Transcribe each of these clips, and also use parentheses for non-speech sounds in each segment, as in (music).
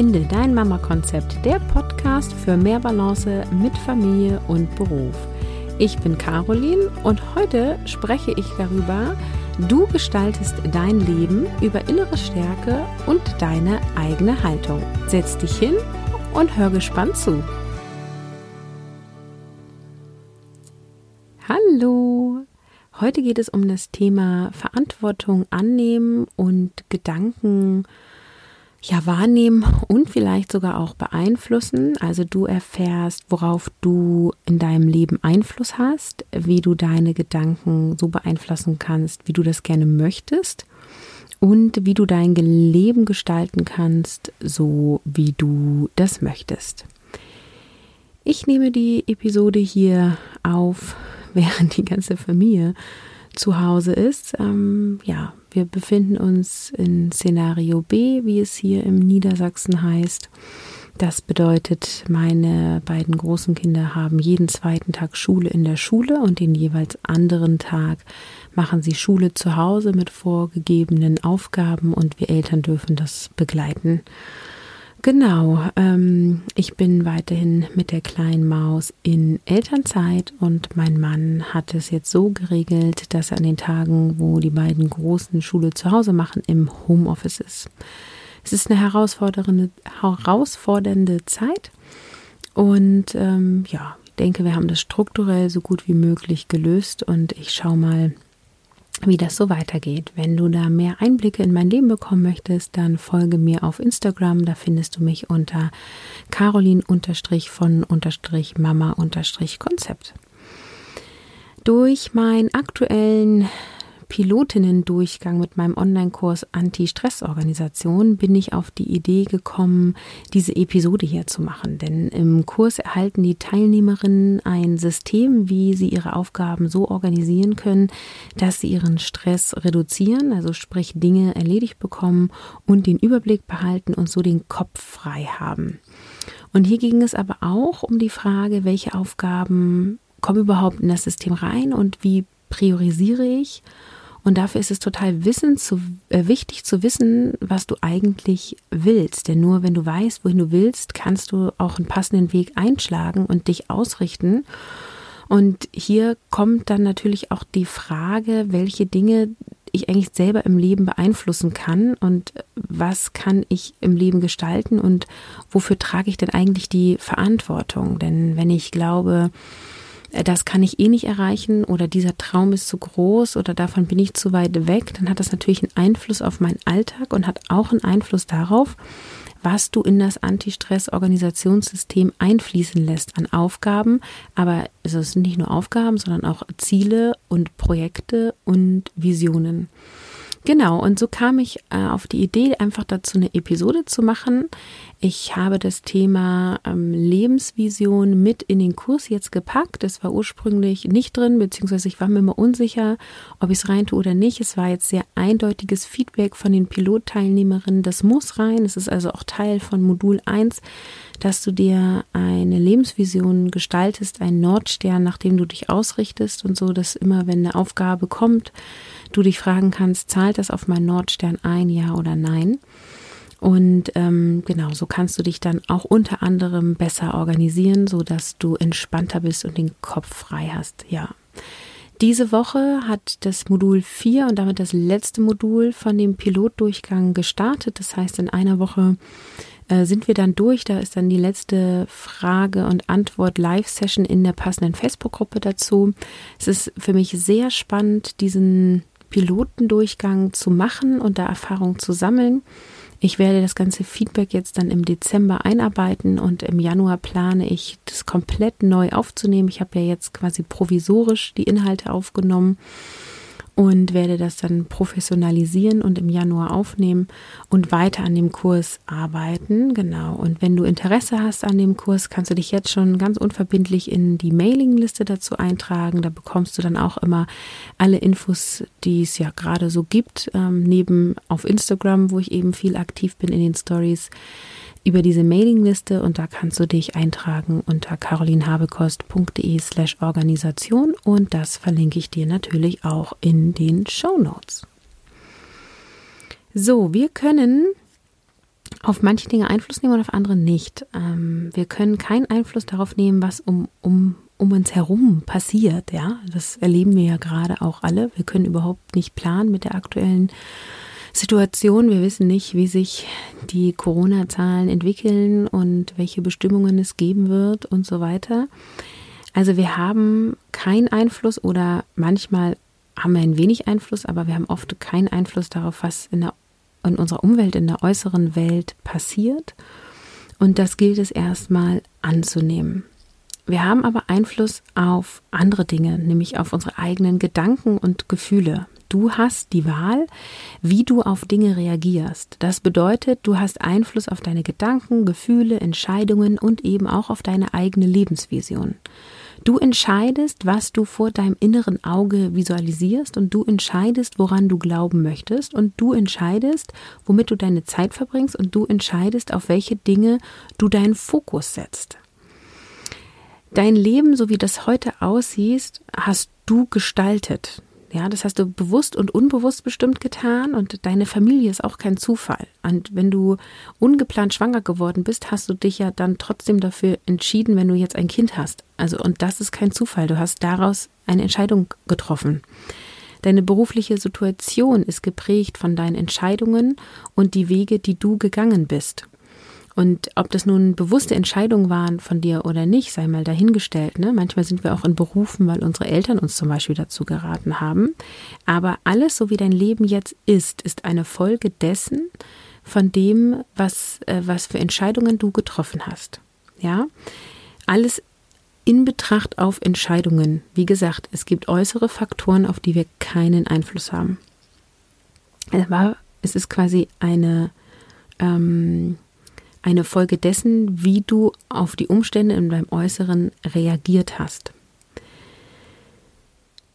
Finde dein Mama-Konzept, der Podcast für mehr Balance mit Familie und Beruf. Ich bin Caroline und heute spreche ich darüber, du gestaltest dein Leben über innere Stärke und deine eigene Haltung. Setz dich hin und hör gespannt zu. Hallo! Heute geht es um das Thema Verantwortung annehmen und Gedanken ja wahrnehmen und vielleicht sogar auch beeinflussen. Also du erfährst, worauf du in deinem Leben Einfluss hast, wie du deine Gedanken so beeinflussen kannst, wie du das gerne möchtest und wie du dein Leben gestalten kannst, so wie du das möchtest. Ich nehme die Episode hier auf, (laughs) während die ganze Familie zu Hause ist. Ähm, ja, wir befinden uns in Szenario B, wie es hier im Niedersachsen heißt. Das bedeutet, meine beiden großen Kinder haben jeden zweiten Tag Schule in der Schule und den jeweils anderen Tag machen sie Schule zu Hause mit vorgegebenen Aufgaben und wir Eltern dürfen das begleiten. Genau, ähm, ich bin weiterhin mit der kleinen Maus in Elternzeit und mein Mann hat es jetzt so geregelt, dass er an den Tagen, wo die beiden Großen Schule zu Hause machen, im Homeoffice ist. Es ist eine herausfordernde, herausfordernde Zeit und ähm, ja, ich denke, wir haben das strukturell so gut wie möglich gelöst und ich schaue mal, wie das so weitergeht. Wenn du da mehr Einblicke in mein Leben bekommen möchtest, dann folge mir auf Instagram. Da findest du mich unter Caroline von Mama Konzept. Durch meinen aktuellen Pilotinnen-Durchgang mit meinem Online-Kurs Anti-Stress-Organisation bin ich auf die Idee gekommen, diese Episode hier zu machen. Denn im Kurs erhalten die Teilnehmerinnen ein System, wie sie ihre Aufgaben so organisieren können, dass sie ihren Stress reduzieren, also sprich Dinge erledigt bekommen und den Überblick behalten und so den Kopf frei haben. Und hier ging es aber auch um die Frage, welche Aufgaben kommen überhaupt in das System rein und wie priorisiere ich und dafür ist es total zu, äh, wichtig zu wissen, was du eigentlich willst. Denn nur wenn du weißt, wohin du willst, kannst du auch einen passenden Weg einschlagen und dich ausrichten. Und hier kommt dann natürlich auch die Frage, welche Dinge ich eigentlich selber im Leben beeinflussen kann und was kann ich im Leben gestalten und wofür trage ich denn eigentlich die Verantwortung? Denn wenn ich glaube, das kann ich eh nicht erreichen oder dieser Traum ist zu groß oder davon bin ich zu weit weg, dann hat das natürlich einen Einfluss auf meinen Alltag und hat auch einen Einfluss darauf, was du in das Anti-Stress-Organisationssystem einfließen lässt an Aufgaben. Aber es sind nicht nur Aufgaben, sondern auch Ziele und Projekte und Visionen. Genau, und so kam ich äh, auf die Idee, einfach dazu eine Episode zu machen. Ich habe das Thema ähm, Lebensvision mit in den Kurs jetzt gepackt. Das war ursprünglich nicht drin, beziehungsweise ich war mir immer unsicher, ob ich es rein tue oder nicht. Es war jetzt sehr eindeutiges Feedback von den Pilotteilnehmerinnen. Das muss rein. Es ist also auch Teil von Modul 1 dass du dir eine Lebensvision gestaltest, einen Nordstern, nach dem du dich ausrichtest und so, dass immer, wenn eine Aufgabe kommt, du dich fragen kannst, zahlt das auf meinen Nordstern ein, ja oder nein? Und ähm, genau, so kannst du dich dann auch unter anderem besser organisieren, so dass du entspannter bist und den Kopf frei hast. Ja. Diese Woche hat das Modul 4 und damit das letzte Modul von dem Pilotdurchgang gestartet. Das heißt, in einer Woche äh, sind wir dann durch. Da ist dann die letzte Frage und Antwort Live-Session in der passenden Facebook-Gruppe dazu. Es ist für mich sehr spannend, diesen Pilotendurchgang zu machen und da Erfahrung zu sammeln. Ich werde das ganze Feedback jetzt dann im Dezember einarbeiten und im Januar plane ich, das komplett neu aufzunehmen. Ich habe ja jetzt quasi provisorisch die Inhalte aufgenommen und werde das dann professionalisieren und im Januar aufnehmen und weiter an dem Kurs arbeiten. Genau. Und wenn du Interesse hast an dem Kurs, kannst du dich jetzt schon ganz unverbindlich in die Mailingliste dazu eintragen. Da bekommst du dann auch immer alle Infos, die es ja gerade so gibt, ähm, neben auf Instagram, wo ich eben viel aktiv bin in den Stories über diese Mailingliste und da kannst du dich eintragen unter carolinhabekost.de slash Organisation und das verlinke ich dir natürlich auch in den Show Notes. So, wir können auf manche Dinge Einfluss nehmen und auf andere nicht. Ähm, wir können keinen Einfluss darauf nehmen, was um, um, um uns herum passiert. Ja, das erleben wir ja gerade auch alle. Wir können überhaupt nicht planen mit der aktuellen Situation. Wir wissen nicht, wie sich die Corona-Zahlen entwickeln und welche Bestimmungen es geben wird und so weiter. Also wir haben keinen Einfluss oder manchmal haben wir ein wenig Einfluss, aber wir haben oft keinen Einfluss darauf, was in, der, in unserer Umwelt, in der äußeren Welt passiert. Und das gilt es erstmal anzunehmen. Wir haben aber Einfluss auf andere Dinge, nämlich auf unsere eigenen Gedanken und Gefühle. Du hast die Wahl, wie du auf Dinge reagierst. Das bedeutet, du hast Einfluss auf deine Gedanken, Gefühle, Entscheidungen und eben auch auf deine eigene Lebensvision. Du entscheidest, was du vor deinem inneren Auge visualisierst und du entscheidest, woran du glauben möchtest und du entscheidest, womit du deine Zeit verbringst und du entscheidest, auf welche Dinge du deinen Fokus setzt. Dein Leben, so wie das heute aussieht, hast du gestaltet. Ja, das hast du bewusst und unbewusst bestimmt getan und deine Familie ist auch kein Zufall. Und wenn du ungeplant schwanger geworden bist, hast du dich ja dann trotzdem dafür entschieden, wenn du jetzt ein Kind hast. Also, und das ist kein Zufall. Du hast daraus eine Entscheidung getroffen. Deine berufliche Situation ist geprägt von deinen Entscheidungen und die Wege, die du gegangen bist. Und ob das nun bewusste Entscheidungen waren von dir oder nicht, sei mal dahingestellt. Ne? Manchmal sind wir auch in Berufen, weil unsere Eltern uns zum Beispiel dazu geraten haben. Aber alles, so wie dein Leben jetzt ist, ist eine Folge dessen, von dem, was, äh, was für Entscheidungen du getroffen hast. Ja, alles in Betracht auf Entscheidungen. Wie gesagt, es gibt äußere Faktoren, auf die wir keinen Einfluss haben. Es ist quasi eine ähm, eine Folge dessen, wie du auf die Umstände in deinem Äußeren reagiert hast.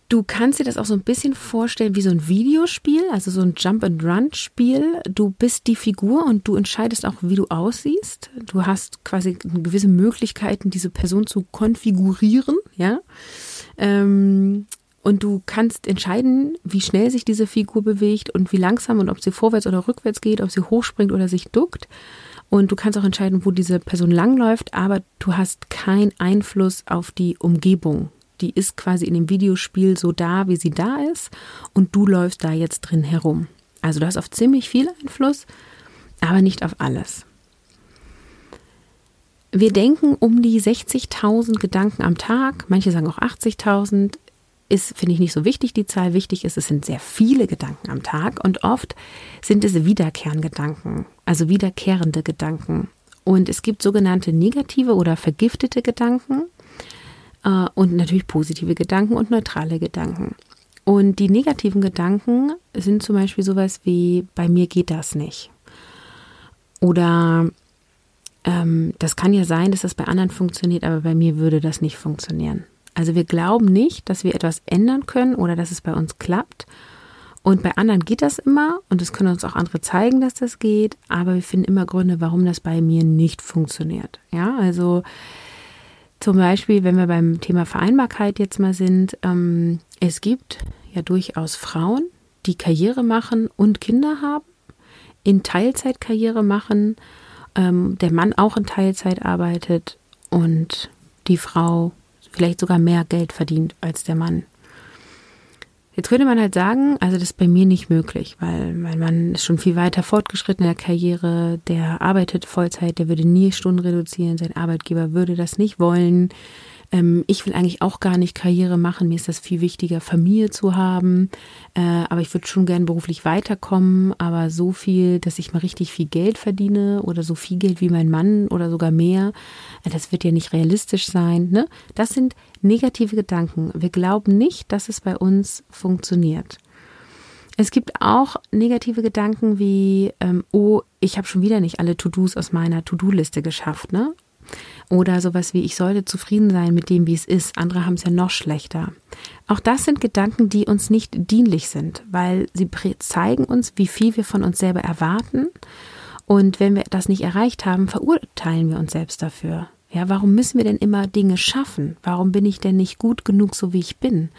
Du kannst dir das auch so ein bisschen vorstellen wie so ein Videospiel, also so ein Jump-and-Run-Spiel. Du bist die Figur und du entscheidest auch, wie du aussiehst. Du hast quasi gewisse Möglichkeiten, diese Person zu konfigurieren, ja. Ähm, und du kannst entscheiden, wie schnell sich diese Figur bewegt und wie langsam und ob sie vorwärts oder rückwärts geht, ob sie hochspringt oder sich duckt. Und du kannst auch entscheiden, wo diese Person langläuft, aber du hast keinen Einfluss auf die Umgebung. Die ist quasi in dem Videospiel so da, wie sie da ist, und du läufst da jetzt drin herum. Also du hast auf ziemlich viel Einfluss, aber nicht auf alles. Wir denken um die 60.000 Gedanken am Tag, manche sagen auch 80.000 ist, finde ich, nicht so wichtig, die Zahl. Wichtig ist, es sind sehr viele Gedanken am Tag und oft sind es wiederkehrende Gedanken, also wiederkehrende Gedanken. Und es gibt sogenannte negative oder vergiftete Gedanken äh, und natürlich positive Gedanken und neutrale Gedanken. Und die negativen Gedanken sind zum Beispiel sowas wie, bei mir geht das nicht. Oder ähm, das kann ja sein, dass das bei anderen funktioniert, aber bei mir würde das nicht funktionieren. Also wir glauben nicht, dass wir etwas ändern können oder dass es bei uns klappt. Und bei anderen geht das immer und es können uns auch andere zeigen, dass das geht, aber wir finden immer Gründe, warum das bei mir nicht funktioniert. Ja, also zum Beispiel, wenn wir beim Thema Vereinbarkeit jetzt mal sind, ähm, es gibt ja durchaus Frauen, die Karriere machen und Kinder haben, in Teilzeit Karriere machen, ähm, der Mann auch in Teilzeit arbeitet und die Frau vielleicht sogar mehr Geld verdient als der Mann. Jetzt könnte man halt sagen, also das ist bei mir nicht möglich, weil mein Mann ist schon viel weiter fortgeschritten in der Karriere, der arbeitet Vollzeit, der würde nie Stunden reduzieren, sein Arbeitgeber würde das nicht wollen. Ähm, ich will eigentlich auch gar nicht Karriere machen. Mir ist das viel wichtiger, Familie zu haben. Äh, aber ich würde schon gern beruflich weiterkommen. Aber so viel, dass ich mal richtig viel Geld verdiene oder so viel Geld wie mein Mann oder sogar mehr, äh, das wird ja nicht realistisch sein. Ne? Das sind negative Gedanken. Wir glauben nicht, dass es bei uns funktioniert. Es gibt auch negative Gedanken wie, ähm, oh, ich habe schon wieder nicht alle To-Dos aus meiner To-Do-Liste geschafft, ne? Oder sowas wie, ich sollte zufrieden sein mit dem, wie es ist. Andere haben es ja noch schlechter. Auch das sind Gedanken, die uns nicht dienlich sind, weil sie zeigen uns, wie viel wir von uns selber erwarten. Und wenn wir das nicht erreicht haben, verurteilen wir uns selbst dafür. Ja, warum müssen wir denn immer Dinge schaffen? Warum bin ich denn nicht gut genug, so wie ich bin?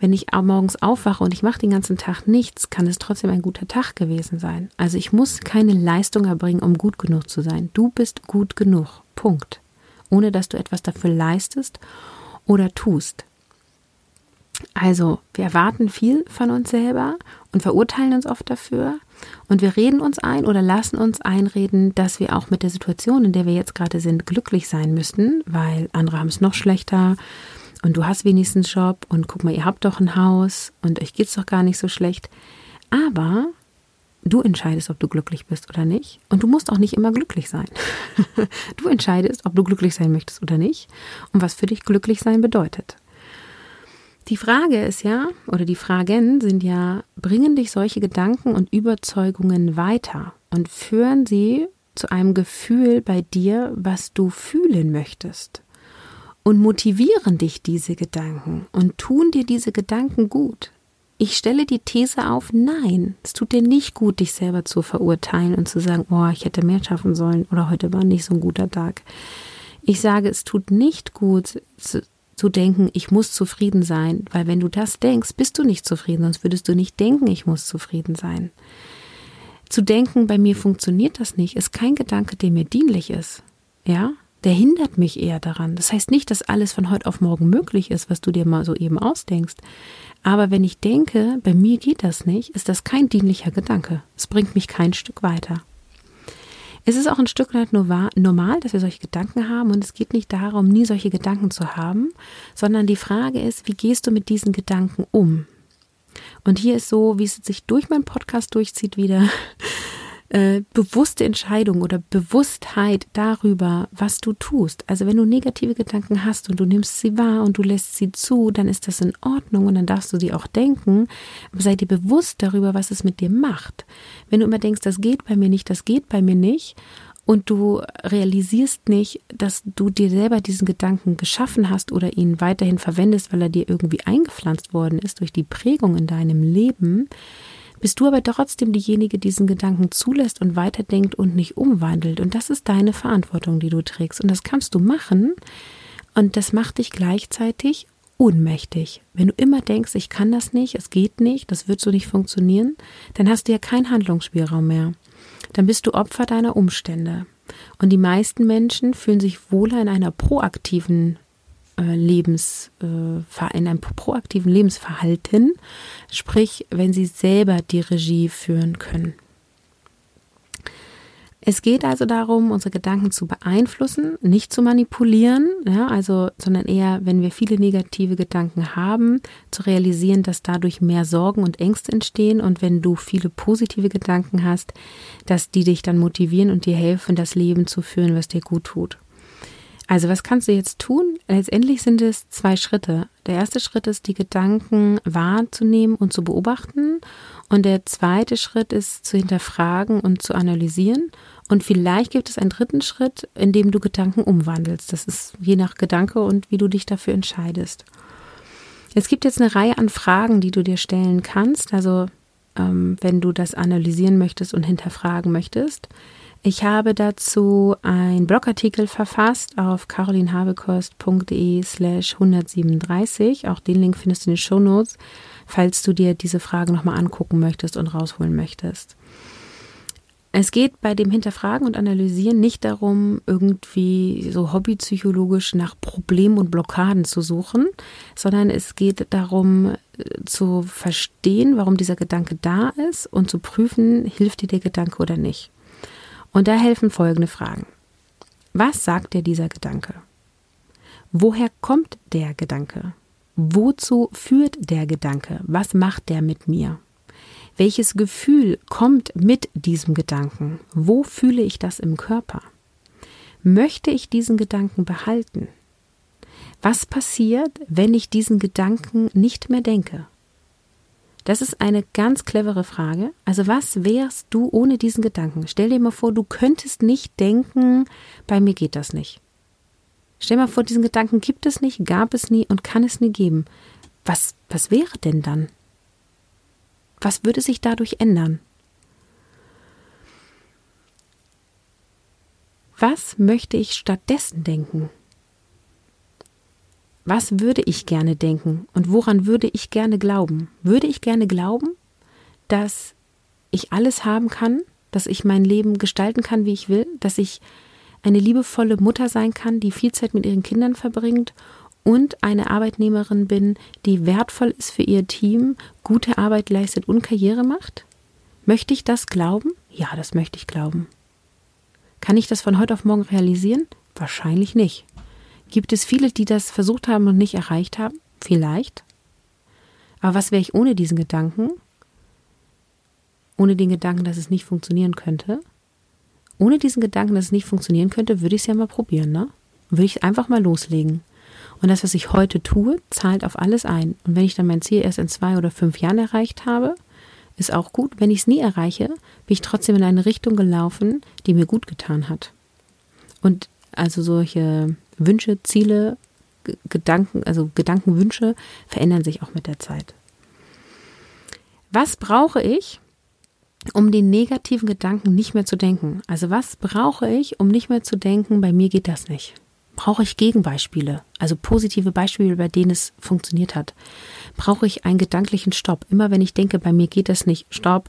wenn ich morgens aufwache und ich mache den ganzen Tag nichts, kann es trotzdem ein guter Tag gewesen sein. Also ich muss keine Leistung erbringen, um gut genug zu sein. Du bist gut genug. Punkt. Ohne dass du etwas dafür leistest oder tust. Also, wir erwarten viel von uns selber und verurteilen uns oft dafür. Und wir reden uns ein oder lassen uns einreden, dass wir auch mit der Situation, in der wir jetzt gerade sind, glücklich sein müssten, weil andere haben es noch schlechter und du hast wenigstens Job und guck mal, ihr habt doch ein Haus und euch geht es doch gar nicht so schlecht. Aber du entscheidest, ob du glücklich bist oder nicht. Und du musst auch nicht immer glücklich sein. (laughs) du entscheidest, ob du glücklich sein möchtest oder nicht und was für dich glücklich sein bedeutet. Die Frage ist ja, oder die Fragen sind ja, bringen dich solche Gedanken und Überzeugungen weiter und führen sie zu einem Gefühl bei dir, was du fühlen möchtest? Und motivieren dich diese Gedanken und tun dir diese Gedanken gut? Ich stelle die These auf, nein, es tut dir nicht gut, dich selber zu verurteilen und zu sagen, oh, ich hätte mehr schaffen sollen oder heute war nicht so ein guter Tag. Ich sage, es tut nicht gut zu, zu denken, ich muss zufrieden sein, weil wenn du das denkst, bist du nicht zufrieden, sonst würdest du nicht denken, ich muss zufrieden sein. Zu denken, bei mir funktioniert das nicht, ist kein Gedanke, der mir dienlich ist. Ja, der hindert mich eher daran. Das heißt nicht, dass alles von heute auf morgen möglich ist, was du dir mal so eben ausdenkst. Aber wenn ich denke, bei mir geht das nicht, ist das kein dienlicher Gedanke. Es bringt mich kein Stück weiter. Es ist auch ein Stück weit normal, dass wir solche Gedanken haben und es geht nicht darum, nie solche Gedanken zu haben, sondern die Frage ist, wie gehst du mit diesen Gedanken um? Und hier ist so, wie es sich durch meinen Podcast durchzieht wieder, äh, bewusste Entscheidung oder Bewusstheit darüber, was du tust. Also wenn du negative Gedanken hast und du nimmst sie wahr und du lässt sie zu, dann ist das in Ordnung und dann darfst du sie auch denken. Aber sei dir bewusst darüber, was es mit dir macht. Wenn du immer denkst, das geht bei mir nicht, das geht bei mir nicht und du realisierst nicht, dass du dir selber diesen Gedanken geschaffen hast oder ihn weiterhin verwendest, weil er dir irgendwie eingepflanzt worden ist durch die Prägung in deinem Leben, bist du aber trotzdem diejenige, die diesen Gedanken zulässt und weiterdenkt und nicht umwandelt. Und das ist deine Verantwortung, die du trägst. Und das kannst du machen. Und das macht dich gleichzeitig ohnmächtig. Wenn du immer denkst, ich kann das nicht, es geht nicht, das wird so nicht funktionieren, dann hast du ja keinen Handlungsspielraum mehr. Dann bist du Opfer deiner Umstände. Und die meisten Menschen fühlen sich wohler in einer proaktiven Lebens, äh, in einem proaktiven Lebensverhalten, sprich, wenn sie selber die Regie führen können. Es geht also darum, unsere Gedanken zu beeinflussen, nicht zu manipulieren, ja, also, sondern eher, wenn wir viele negative Gedanken haben, zu realisieren, dass dadurch mehr Sorgen und Ängste entstehen und wenn du viele positive Gedanken hast, dass die dich dann motivieren und dir helfen, das Leben zu führen, was dir gut tut. Also was kannst du jetzt tun? Letztendlich sind es zwei Schritte. Der erste Schritt ist, die Gedanken wahrzunehmen und zu beobachten. Und der zweite Schritt ist, zu hinterfragen und zu analysieren. Und vielleicht gibt es einen dritten Schritt, in dem du Gedanken umwandelst. Das ist je nach Gedanke und wie du dich dafür entscheidest. Es gibt jetzt eine Reihe an Fragen, die du dir stellen kannst. Also ähm, wenn du das analysieren möchtest und hinterfragen möchtest. Ich habe dazu einen Blogartikel verfasst auf carolinhabekost.de slash 137. Auch den Link findest du in den Show Notes, falls du dir diese Frage nochmal angucken möchtest und rausholen möchtest. Es geht bei dem Hinterfragen und Analysieren nicht darum, irgendwie so hobbypsychologisch nach Problemen und Blockaden zu suchen, sondern es geht darum äh, zu verstehen, warum dieser Gedanke da ist und zu prüfen, hilft dir der Gedanke oder nicht. Und da helfen folgende Fragen. Was sagt dir dieser Gedanke? Woher kommt der Gedanke? Wozu führt der Gedanke? Was macht der mit mir? Welches Gefühl kommt mit diesem Gedanken? Wo fühle ich das im Körper? Möchte ich diesen Gedanken behalten? Was passiert, wenn ich diesen Gedanken nicht mehr denke? Das ist eine ganz clevere Frage. Also was wärst du ohne diesen Gedanken? Stell dir mal vor, du könntest nicht denken, bei mir geht das nicht. Stell dir mal vor, diesen Gedanken gibt es nicht, gab es nie und kann es nie geben. Was, was wäre denn dann? Was würde sich dadurch ändern? Was möchte ich stattdessen denken? Was würde ich gerne denken und woran würde ich gerne glauben? Würde ich gerne glauben, dass ich alles haben kann, dass ich mein Leben gestalten kann, wie ich will, dass ich eine liebevolle Mutter sein kann, die viel Zeit mit ihren Kindern verbringt und eine Arbeitnehmerin bin, die wertvoll ist für ihr Team, gute Arbeit leistet und Karriere macht? Möchte ich das glauben? Ja, das möchte ich glauben. Kann ich das von heute auf morgen realisieren? Wahrscheinlich nicht. Gibt es viele, die das versucht haben und nicht erreicht haben? Vielleicht. Aber was wäre ich ohne diesen Gedanken? Ohne den Gedanken, dass es nicht funktionieren könnte? Ohne diesen Gedanken, dass es nicht funktionieren könnte, würde ich es ja mal probieren, ne? Würde ich einfach mal loslegen. Und das, was ich heute tue, zahlt auf alles ein. Und wenn ich dann mein Ziel erst in zwei oder fünf Jahren erreicht habe, ist auch gut. Wenn ich es nie erreiche, bin ich trotzdem in eine Richtung gelaufen, die mir gut getan hat. Und also solche Wünsche, Ziele, Gedanken, also Gedankenwünsche verändern sich auch mit der Zeit. Was brauche ich, um den negativen Gedanken nicht mehr zu denken? Also was brauche ich, um nicht mehr zu denken, bei mir geht das nicht? Brauche ich Gegenbeispiele, also positive Beispiele, bei denen es funktioniert hat? Brauche ich einen gedanklichen Stopp? Immer wenn ich denke, bei mir geht das nicht, stopp,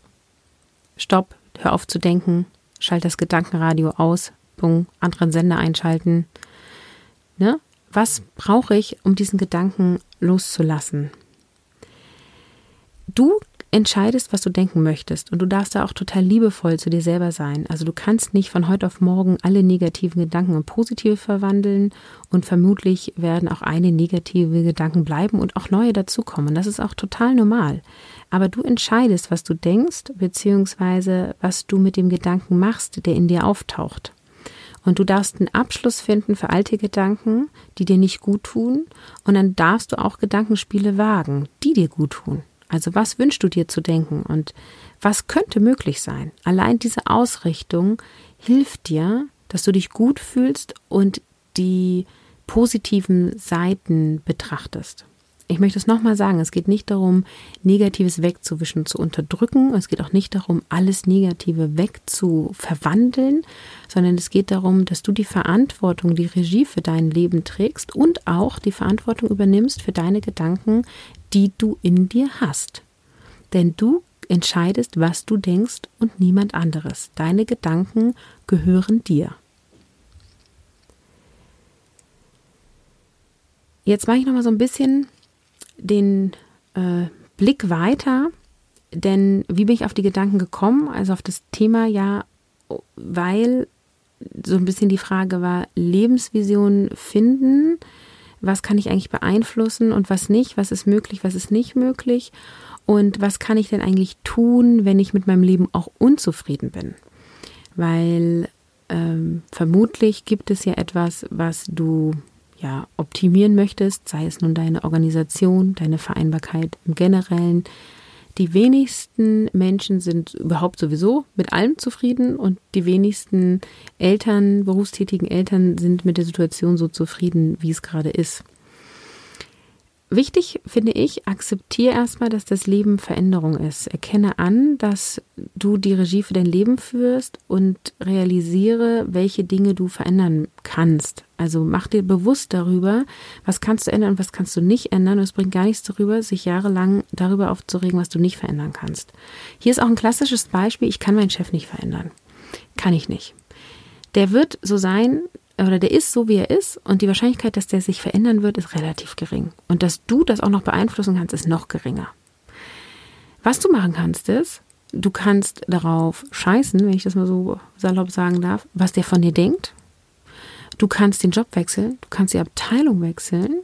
stopp, hör auf zu denken, schalte das Gedankenradio aus, Bung, anderen Sender einschalten. Ne? Was brauche ich, um diesen Gedanken loszulassen? Du entscheidest, was du denken möchtest. Und du darfst da auch total liebevoll zu dir selber sein. Also du kannst nicht von heute auf morgen alle negativen Gedanken in positive verwandeln und vermutlich werden auch eine negative Gedanken bleiben und auch neue dazukommen. Das ist auch total normal. Aber du entscheidest, was du denkst, beziehungsweise was du mit dem Gedanken machst, der in dir auftaucht. Und du darfst einen Abschluss finden für alte Gedanken, die dir nicht gut tun. Und dann darfst du auch Gedankenspiele wagen, die dir gut tun. Also was wünschst du dir zu denken und was könnte möglich sein? Allein diese Ausrichtung hilft dir, dass du dich gut fühlst und die positiven Seiten betrachtest. Ich möchte es nochmal sagen, es geht nicht darum, Negatives wegzuwischen, zu unterdrücken. Es geht auch nicht darum, alles Negative wegzuverwandeln, sondern es geht darum, dass du die Verantwortung, die Regie für dein Leben trägst und auch die Verantwortung übernimmst für deine Gedanken, die du in dir hast. Denn du entscheidest, was du denkst und niemand anderes. Deine Gedanken gehören dir. Jetzt mache ich noch mal so ein bisschen den äh, Blick weiter, denn wie bin ich auf die Gedanken gekommen? Also auf das Thema ja, weil so ein bisschen die Frage war, Lebensvision finden was kann ich eigentlich beeinflussen und was nicht, was ist möglich, was ist nicht möglich und was kann ich denn eigentlich tun, wenn ich mit meinem Leben auch unzufrieden bin. Weil ähm, vermutlich gibt es ja etwas, was du ja optimieren möchtest, sei es nun deine Organisation, deine Vereinbarkeit im Generellen, die wenigsten Menschen sind überhaupt sowieso mit allem zufrieden und die wenigsten Eltern, berufstätigen Eltern sind mit der Situation so zufrieden, wie es gerade ist. Wichtig finde ich, akzeptiere erstmal, dass das Leben Veränderung ist. Erkenne an, dass du die Regie für dein Leben führst und realisiere, welche Dinge du verändern kannst. Also mach dir bewusst darüber, was kannst du ändern und was kannst du nicht ändern. Und es bringt gar nichts darüber, sich jahrelang darüber aufzuregen, was du nicht verändern kannst. Hier ist auch ein klassisches Beispiel, ich kann meinen Chef nicht verändern. Kann ich nicht. Der wird so sein, oder der ist so, wie er ist und die Wahrscheinlichkeit, dass der sich verändern wird, ist relativ gering. Und dass du das auch noch beeinflussen kannst, ist noch geringer. Was du machen kannst, ist, du kannst darauf scheißen, wenn ich das mal so salopp sagen darf, was der von dir denkt. Du kannst den Job wechseln, du kannst die Abteilung wechseln,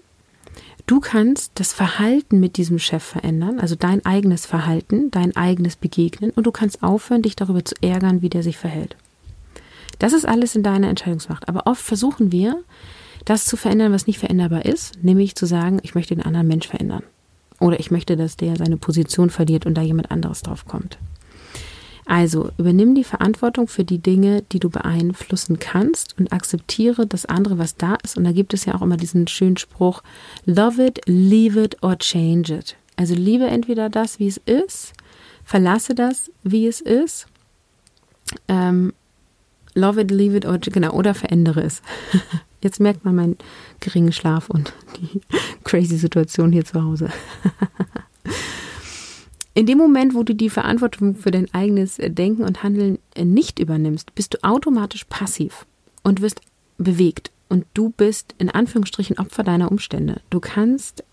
du kannst das Verhalten mit diesem Chef verändern, also dein eigenes Verhalten, dein eigenes Begegnen und du kannst aufhören, dich darüber zu ärgern, wie der sich verhält. Das ist alles in deiner Entscheidungsmacht. Aber oft versuchen wir, das zu verändern, was nicht veränderbar ist, nämlich zu sagen, ich möchte den anderen Mensch verändern. Oder ich möchte, dass der seine Position verliert und da jemand anderes drauf kommt. Also übernimm die Verantwortung für die Dinge, die du beeinflussen kannst und akzeptiere das andere, was da ist. Und da gibt es ja auch immer diesen schönen Spruch, love it, leave it or change it. Also liebe entweder das, wie es ist, verlasse das, wie es ist, ähm, Love it, leave it or, genau, oder verändere es. (laughs) Jetzt merkt man meinen geringen Schlaf und die (laughs) crazy Situation hier zu Hause. (laughs) In dem Moment, wo du die Verantwortung für dein eigenes Denken und Handeln nicht übernimmst, bist du automatisch passiv und wirst bewegt. Und du bist in Anführungsstrichen Opfer deiner Umstände. Du kannst,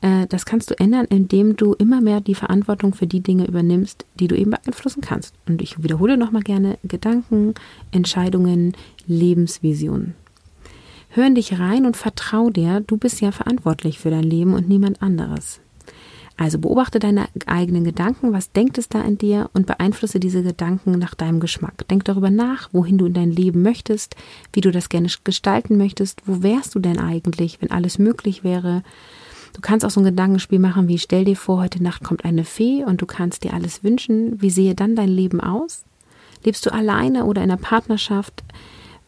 äh, das kannst du ändern, indem du immer mehr die Verantwortung für die Dinge übernimmst, die du eben beeinflussen kannst. Und ich wiederhole nochmal gerne Gedanken, Entscheidungen, Lebensvisionen. Hör in dich rein und vertrau dir, du bist ja verantwortlich für dein Leben und niemand anderes. Also beobachte deine eigenen Gedanken, was denkt es da in dir und beeinflusse diese Gedanken nach deinem Geschmack. Denk darüber nach, wohin du in dein Leben möchtest, wie du das gerne gestalten möchtest, wo wärst du denn eigentlich, wenn alles möglich wäre. Du kannst auch so ein Gedankenspiel machen wie stell dir vor, heute Nacht kommt eine Fee und du kannst dir alles wünschen. Wie sehe dann dein Leben aus? Lebst du alleine oder in einer Partnerschaft?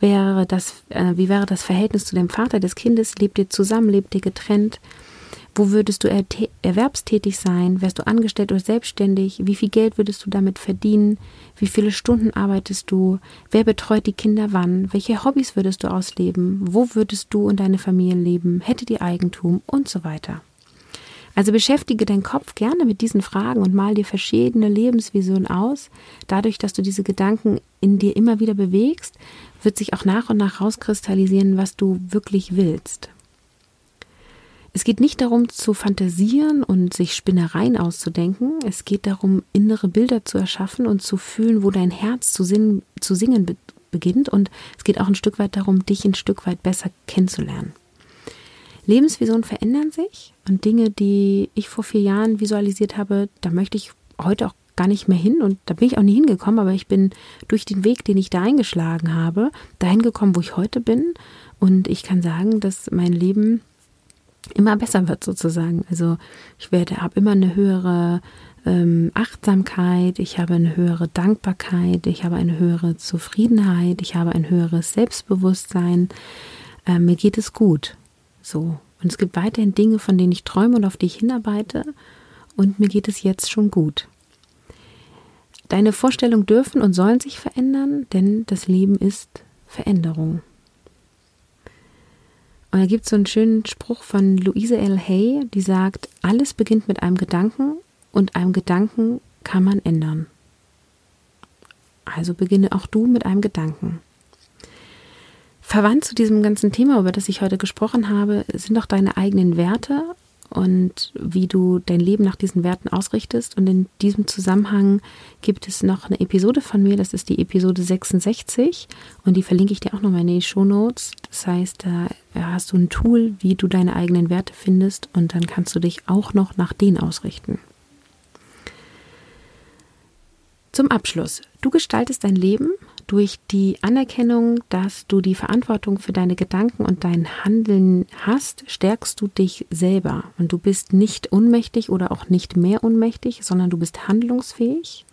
Wäre das, äh, wie wäre das Verhältnis zu dem Vater des Kindes? Lebt ihr zusammen? Lebt ihr getrennt? Wo würdest du erwerbstätig sein? Wärst du angestellt oder selbstständig? Wie viel Geld würdest du damit verdienen? Wie viele Stunden arbeitest du? Wer betreut die Kinder wann? Welche Hobbys würdest du ausleben? Wo würdest du und deine Familie leben? Hättet ihr Eigentum? Und so weiter. Also beschäftige deinen Kopf gerne mit diesen Fragen und mal dir verschiedene Lebensvisionen aus. Dadurch, dass du diese Gedanken in dir immer wieder bewegst, wird sich auch nach und nach rauskristallisieren, was du wirklich willst. Es geht nicht darum zu fantasieren und sich Spinnereien auszudenken. Es geht darum, innere Bilder zu erschaffen und zu fühlen, wo dein Herz zu, singen, zu singen be beginnt. Und es geht auch ein Stück weit darum, dich ein Stück weit besser kennenzulernen. Lebensvisionen verändern sich und Dinge, die ich vor vier Jahren visualisiert habe, da möchte ich heute auch gar nicht mehr hin und da bin ich auch nie hingekommen, aber ich bin durch den Weg, den ich da eingeschlagen habe, dahin gekommen, wo ich heute bin und ich kann sagen, dass mein Leben immer besser wird sozusagen. Also ich werde, habe immer eine höhere ähm, Achtsamkeit, ich habe eine höhere Dankbarkeit, ich habe eine höhere Zufriedenheit, ich habe ein höheres Selbstbewusstsein. Äh, mir geht es gut. So. Und es gibt weiterhin Dinge, von denen ich träume und auf die ich hinarbeite. Und mir geht es jetzt schon gut. Deine Vorstellungen dürfen und sollen sich verändern, denn das Leben ist Veränderung. Und da gibt es so einen schönen Spruch von Louise L. Hay, die sagt, alles beginnt mit einem Gedanken und einem Gedanken kann man ändern. Also beginne auch du mit einem Gedanken. Verwandt zu diesem ganzen Thema, über das ich heute gesprochen habe, sind auch deine eigenen Werte und wie du dein Leben nach diesen Werten ausrichtest. Und in diesem Zusammenhang gibt es noch eine Episode von mir, das ist die Episode 66 und die verlinke ich dir auch nochmal in die Show Notes. Das heißt, da hast du ein Tool, wie du deine eigenen Werte findest und dann kannst du dich auch noch nach denen ausrichten. Zum Abschluss. Du gestaltest dein Leben durch die Anerkennung, dass du die Verantwortung für deine Gedanken und dein Handeln hast, stärkst du dich selber. Und du bist nicht unmächtig oder auch nicht mehr unmächtig, sondern du bist handlungsfähig.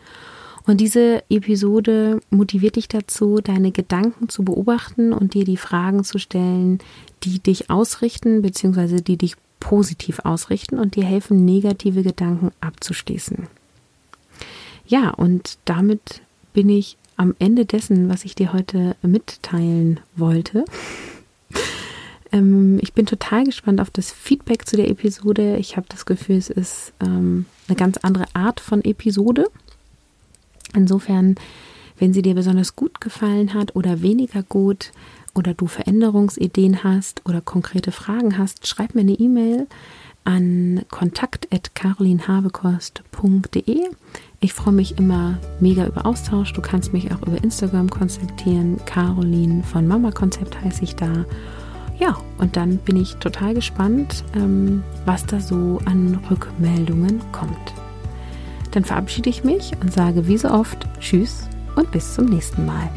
Und diese Episode motiviert dich dazu, deine Gedanken zu beobachten und dir die Fragen zu stellen, die dich ausrichten, beziehungsweise die dich positiv ausrichten und dir helfen, negative Gedanken abzuschließen. Ja, und damit bin ich am Ende dessen, was ich dir heute mitteilen wollte. ähm, ich bin total gespannt auf das Feedback zu der Episode. Ich habe das Gefühl, es ist ähm, eine ganz andere Art von Episode. Insofern, wenn sie dir besonders gut gefallen hat oder weniger gut oder du Veränderungsideen hast oder konkrete Fragen hast, schreib mir eine E-Mail an kontakt.carolinhabekost.de. Ich freue mich immer mega über Austausch. Du kannst mich auch über Instagram kontaktieren. Caroline von Mama Konzept heiße ich da. Ja, und dann bin ich total gespannt, ähm, was da so an Rückmeldungen kommt. Dann verabschiede ich mich und sage wie so oft Tschüss und bis zum nächsten Mal.